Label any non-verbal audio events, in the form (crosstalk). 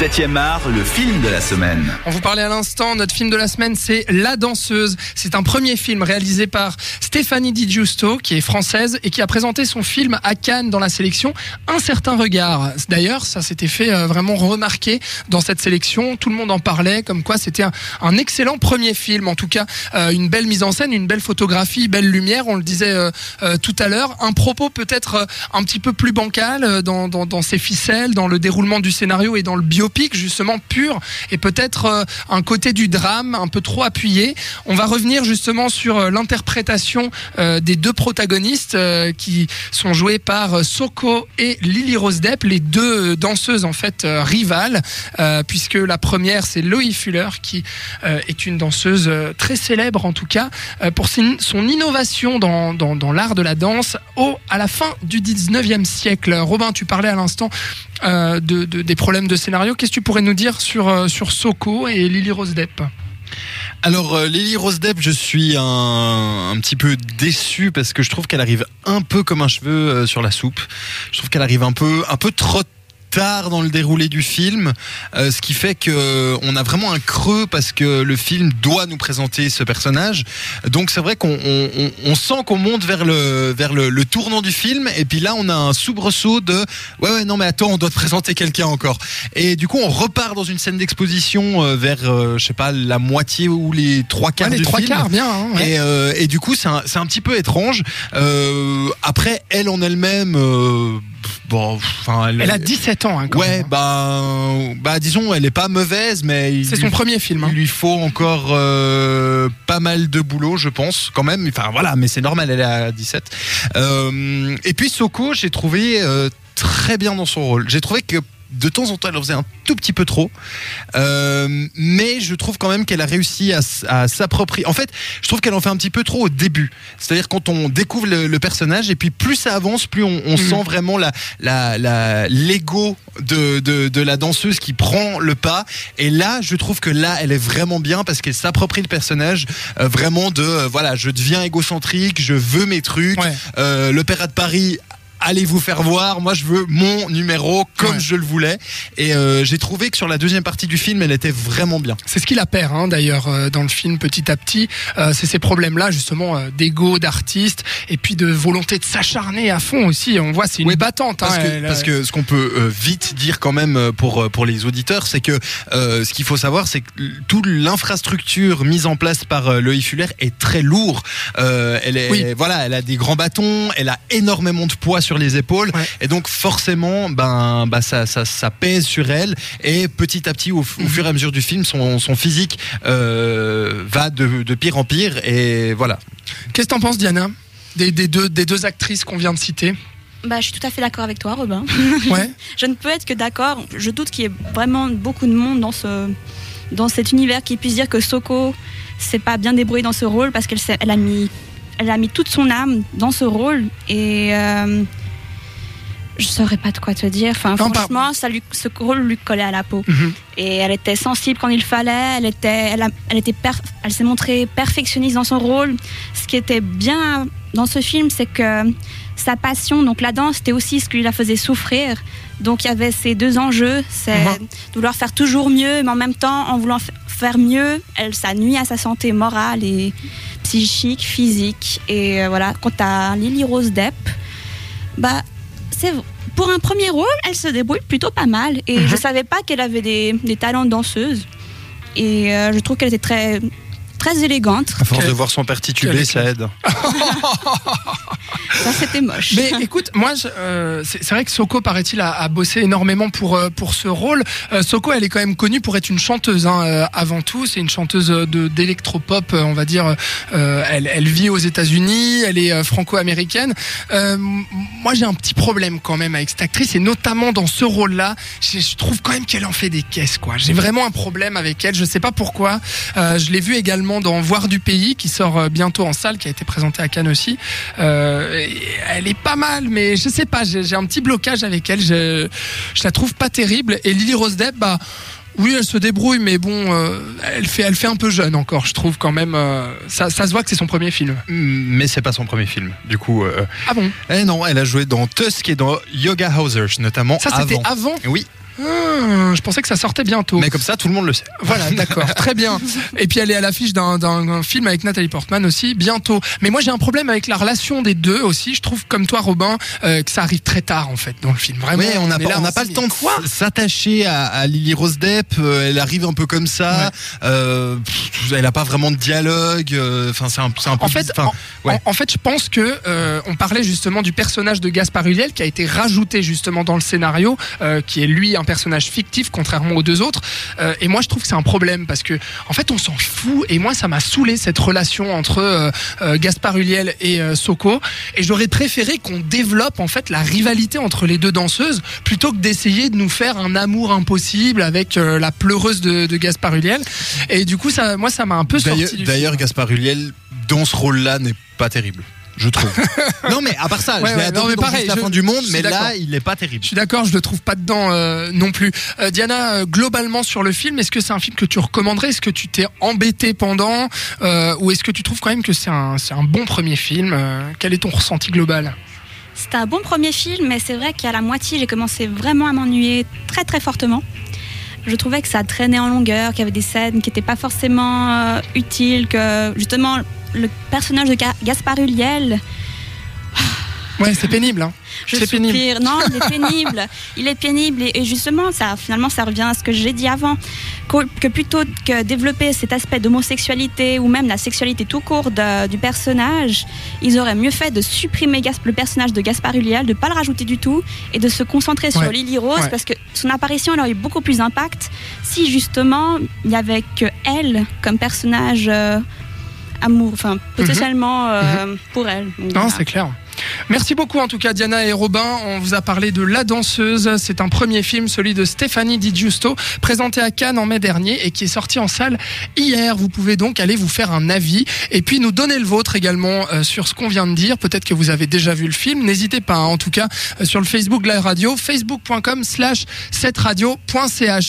7e art, le film de la semaine. On vous parlait à l'instant, notre film de la semaine, c'est La Danseuse. C'est un premier film réalisé par Stéphanie Di Giusto, qui est française et qui a présenté son film à Cannes dans la sélection Un certain regard. D'ailleurs, ça s'était fait euh, vraiment remarquer dans cette sélection. Tout le monde en parlait, comme quoi c'était un, excellent premier film. En tout cas, euh, une belle mise en scène, une belle photographie, belle lumière. On le disait euh, tout à l'heure. Un propos peut-être un petit peu plus bancal dans, ses ficelles, dans le déroulement du scénario et dans le justement pur et peut-être euh, un côté du drame un peu trop appuyé. On va revenir justement sur euh, l'interprétation euh, des deux protagonistes qui sont joués par Soko et Lily Rose Depp, les deux danseuses en fait rivales, puisque la première c'est Loï Fuller qui est une danseuse très célèbre en tout cas pour son innovation dans, dans, l'art de la danse au, à la fin du 19e siècle. Robin, tu parlais à l'instant de- des problèmes de scénario. Qu'est-ce que tu pourrais nous dire sur, euh, sur Soko et Lily Rose Depp Alors euh, Lily Rose Depp, je suis un, petit peu déçu parce que je trouve qu'elle arrive un peu comme un cheveu euh, sur la soupe. Je trouve qu'elle arrive un peu un peu trop tard dans le déroulé du film, euh, ce qui fait que euh, on a vraiment un creux parce que le film doit nous présenter ce personnage. Donc c'est vrai qu'on on, on- on sent qu'on monte vers le vers le, le tournant du film et puis là on a un soubresaut de ouais ouais non mais attends on doit te présenter quelqu'un encore et du coup on repart dans une scène d'exposition euh, vers euh, je sais pas la moitié ou les trois quarts Ouais, les du trois film. quarts, bien. hein, ouais. Et, et du coup, c'est un, c'est un petit peu étrange. Après, elle en elle-même, bon, enfin, Elle a 17 ans. Hein, quand Ouais, même. bah, bah, disons, elle est pas mauvaise, mais C'est lui- son premier film. hein. il lui faut encore euh, pas mal de boulot, je pense, quand même. Enfin voilà, mais c'est normal, elle est à 17. Euh, et puis Soko, j'ai trouvé euh, très bien dans son rôle. J'ai trouvé que de temps en temps, elle en faisait un tout petit peu trop, Euh, mais je trouve quand même qu'elle a réussi à, s'approprier. En fait, je trouve qu'elle en fait un petit peu trop au début. C'est-à-dire quand on découvre le, le personnage et puis plus ça avance, plus on, on Mhm. sent vraiment la la la l'ego de, de de la danseuse qui prend le pas. Et là, je trouve que là, elle est vraiment bien parce qu'elle s'approprie le personnage euh, vraiment de euh, voilà, je deviens égocentrique, je veux mes trucs. Ouais. L'Opéra de Paris. Allez vous faire voir, moi je veux mon numéro comme Ouais. je le voulais. Et euh, j'ai trouvé que sur la deuxième partie du film, elle était vraiment bien. C'est ce qu'il a perd hein, d'ailleurs euh, dans le film petit à petit. Euh, c'est ces problèmes-là justement euh, d'ego, d'artiste et puis de volonté de s'acharner à fond aussi. On voit c'est une Oui, battante. Parce hein, que, elle, parce que ce qu'on peut euh, vite dire quand même euh, pour, euh, pour les auditeurs, c'est que euh, ce qu'il faut savoir, c'est que toute l'infrastructure mise en place par euh, Loïc Fuller est très lourd. Euh, elle est, Oui. voilà, elle a des grands bâtons, elle a énormément de poids sur les épaules, Ouais. et donc forcément, ben, bah, ça, ça, ça pèse sur elle. Et petit à petit, au, Mhm. fur et à mesure du film, son, son physique euh, va de, de pire en pire, et voilà. Qu'est-ce que t'en penses, Diana? Des, des deux, des deux actrices qu'on vient de citer? Bah, je suis tout à fait d'accord avec toi, Robin. (laughs) Ouais. (laughs) Je ne peux être que d'accord. Je doute qu'il y ait vraiment beaucoup de monde dans, ce, dans cet univers qui puisse dire que Soko s'est pas bien débrouillée dans ce rôle parce qu'elle s'est- elle a, mis, elle a mis toute son âme dans ce rôle. Et euh, je saurais pas de quoi te dire. Enfin, Non, franchement, ça lui, ce rôle lui collait à la peau. Mhm. Et elle était sensible quand il fallait. Elle, était, elle, a- elle, était per- elle s'est montrée perfectionniste dans son rôle. Ce qui était bien dans ce film, c'est que sa passion, donc la danse, c'était aussi ce qui la faisait souffrir. Donc il y avait ces deux enjeux, c'est Mhm. de vouloir faire toujours mieux, mais en même temps, en voulant faire mieux, elle, ça nuit à sa santé morale et psychique, physique. Et euh, voilà, quant à Lily Rose Depp, pour un premier rôle, elle se débrouille plutôt pas mal. Et Mhm. je savais pas qu'elle avait des, des talents de danseuse. Et euh, je trouve qu'elle était très, très élégante. À force de voir son père ça aide. (laughs) Ça, c'était moche. Mais écoute, moi, je- euh, c'est c'est vrai que Soko, paraît-il, a, a bossé énormément pour, euh, pour ce rôle. Euh, Soko, elle est quand même connue pour être une chanteuse hein, euh, avant tout. C'est une chanteuse de d'électropop, on va dire. Euh, elle, elle vit aux États-Unis, elle est euh, franco-américaine. Euh, moi, j'ai un petit problème quand même avec cette actrice, et notamment dans ce rôle-là, je, je trouve quand même qu'elle en fait des caisses. quoi. J'ai vraiment un problème avec elle. Je sais pas pourquoi. Euh, je l'ai vue également dans Voir du pays, qui sort euh, bientôt en salle, qui a été présenté à Cannes aussi. Euh, elle est pas mal, mais je sais pas, j'ai j'ai un petit blocage avec elle. Je, je la trouve pas terrible. Et Lily Rose Depp, bah. Oui, elle se débrouille, mais bon, euh, elle fait, elle fait un peu jeune encore, je trouve quand même. euh, ça, ça se voit que c'est son premier film. Mais c'est pas son premier film. Du coup, euh, Ah bon? Eh non, elle a joué dans Tusk et dans Yoga Housers, notamment Ça, c'était avant. avant? Oui. Ah, je pensais que ça sortait bientôt. Mais comme ça, tout le monde le sait. Voilà, d'accord, (laughs) très bien. Et puis elle est à l'affiche d'un, film avec Nathalie Portman aussi bientôt. Mais moi j'ai un problème avec la relation des deux aussi. Je trouve comme toi Robin euh, que ça arrive très tard en fait dans le film. Vraiment. Ouais, on n'a pas, on n'a le temps de s'attacher à, à Lily Rose Depp. euh, Elle arrive un peu comme ça. Euh, pff, elle a pas vraiment de dialogue. euh, Enfin, c'est un, peu. En fait, en, ouais. en- en fait, je pense que euh, on parlait justement du personnage de Gaspard Ulliel qui a été rajouté justement dans le scénario, euh, qui est lui un personnage fictif contrairement aux deux autres. Euh, et moi, je trouve que c'est un problème parce que en fait, on s'en fout. Et moi, ça m'a saoulé cette relation entre euh, euh, Gaspard Ulliel et Soko. Et j'aurais préféré qu'on développe en fait la rivalité entre les deux danseuses plutôt que d'essayer de nous faire un amour impossible avec la pleureuse de, de Gaspard Ulliel. Et du coup, ça, moi, ça m'a un peu sorti D'ailleurs. Gaspard Ulliel dans ce rôle-là n'est pas terrible. Je trouve. (laughs) non mais à part ça, Ouais, je l'ai ouais, non, adoré pareil, Juste la je- fin du monde, mais là, il n'est pas terrible. Je suis d'accord, je le trouve pas dedans euh, non plus. Euh, Diana, euh, globalement sur le film, est-ce que c'est un film que tu recommanderais? Est-ce que tu t'es embêté pendant Euh, Ou est-ce que tu trouves quand même que c'est un, c'est un bon premier film? Euh, Quel est ton ressenti global? C'était un bon premier film, mais c'est vrai qu'à la moitié, j'ai commencé vraiment à m'ennuyer très très fortement. Je trouvais que ça traînait en longueur, qu'il y avait des scènes qui n'étaient pas forcément euh, utiles, que justement le personnage de Ga- Gaspard Ulliel, Ouais, c'est pénible. Hein. je C'est pénible. Non, il est (laughs) pénible. il est pénible et, et justement, ça finalement, ça revient à ce que j'ai dit avant, que, que plutôt que développer cet aspect d'homosexualité ou même la sexualité tout court de- du personnage, ils auraient mieux fait de supprimer le personnage de Gaspard Ulliel, de pas le rajouter du tout et de se concentrer sur. Lily Rose Ouais. parce que son apparition elle aurait eu beaucoup plus d'impact si justement il y avait que elle comme personnage. euh, amour, enfin potentiellement euh, pour elle. Donc, Mhm. Non, voilà. c'est clair. Merci beaucoup en tout cas Diana et Robin. On vous a parlé de La Danseuse. C'est un premier film, celui de Stéphanie Di Giusto, présenté à Cannes en mai dernier et qui est sorti en salle hier. Vous pouvez donc aller vous faire un avis et puis nous donner le vôtre également euh, sur ce qu'on vient de dire. Peut-être que vous avez déjà vu le film. N'hésitez pas, hein, en tout cas, euh, sur le Facebook de la radio, facebook.com slash 7radio.ch.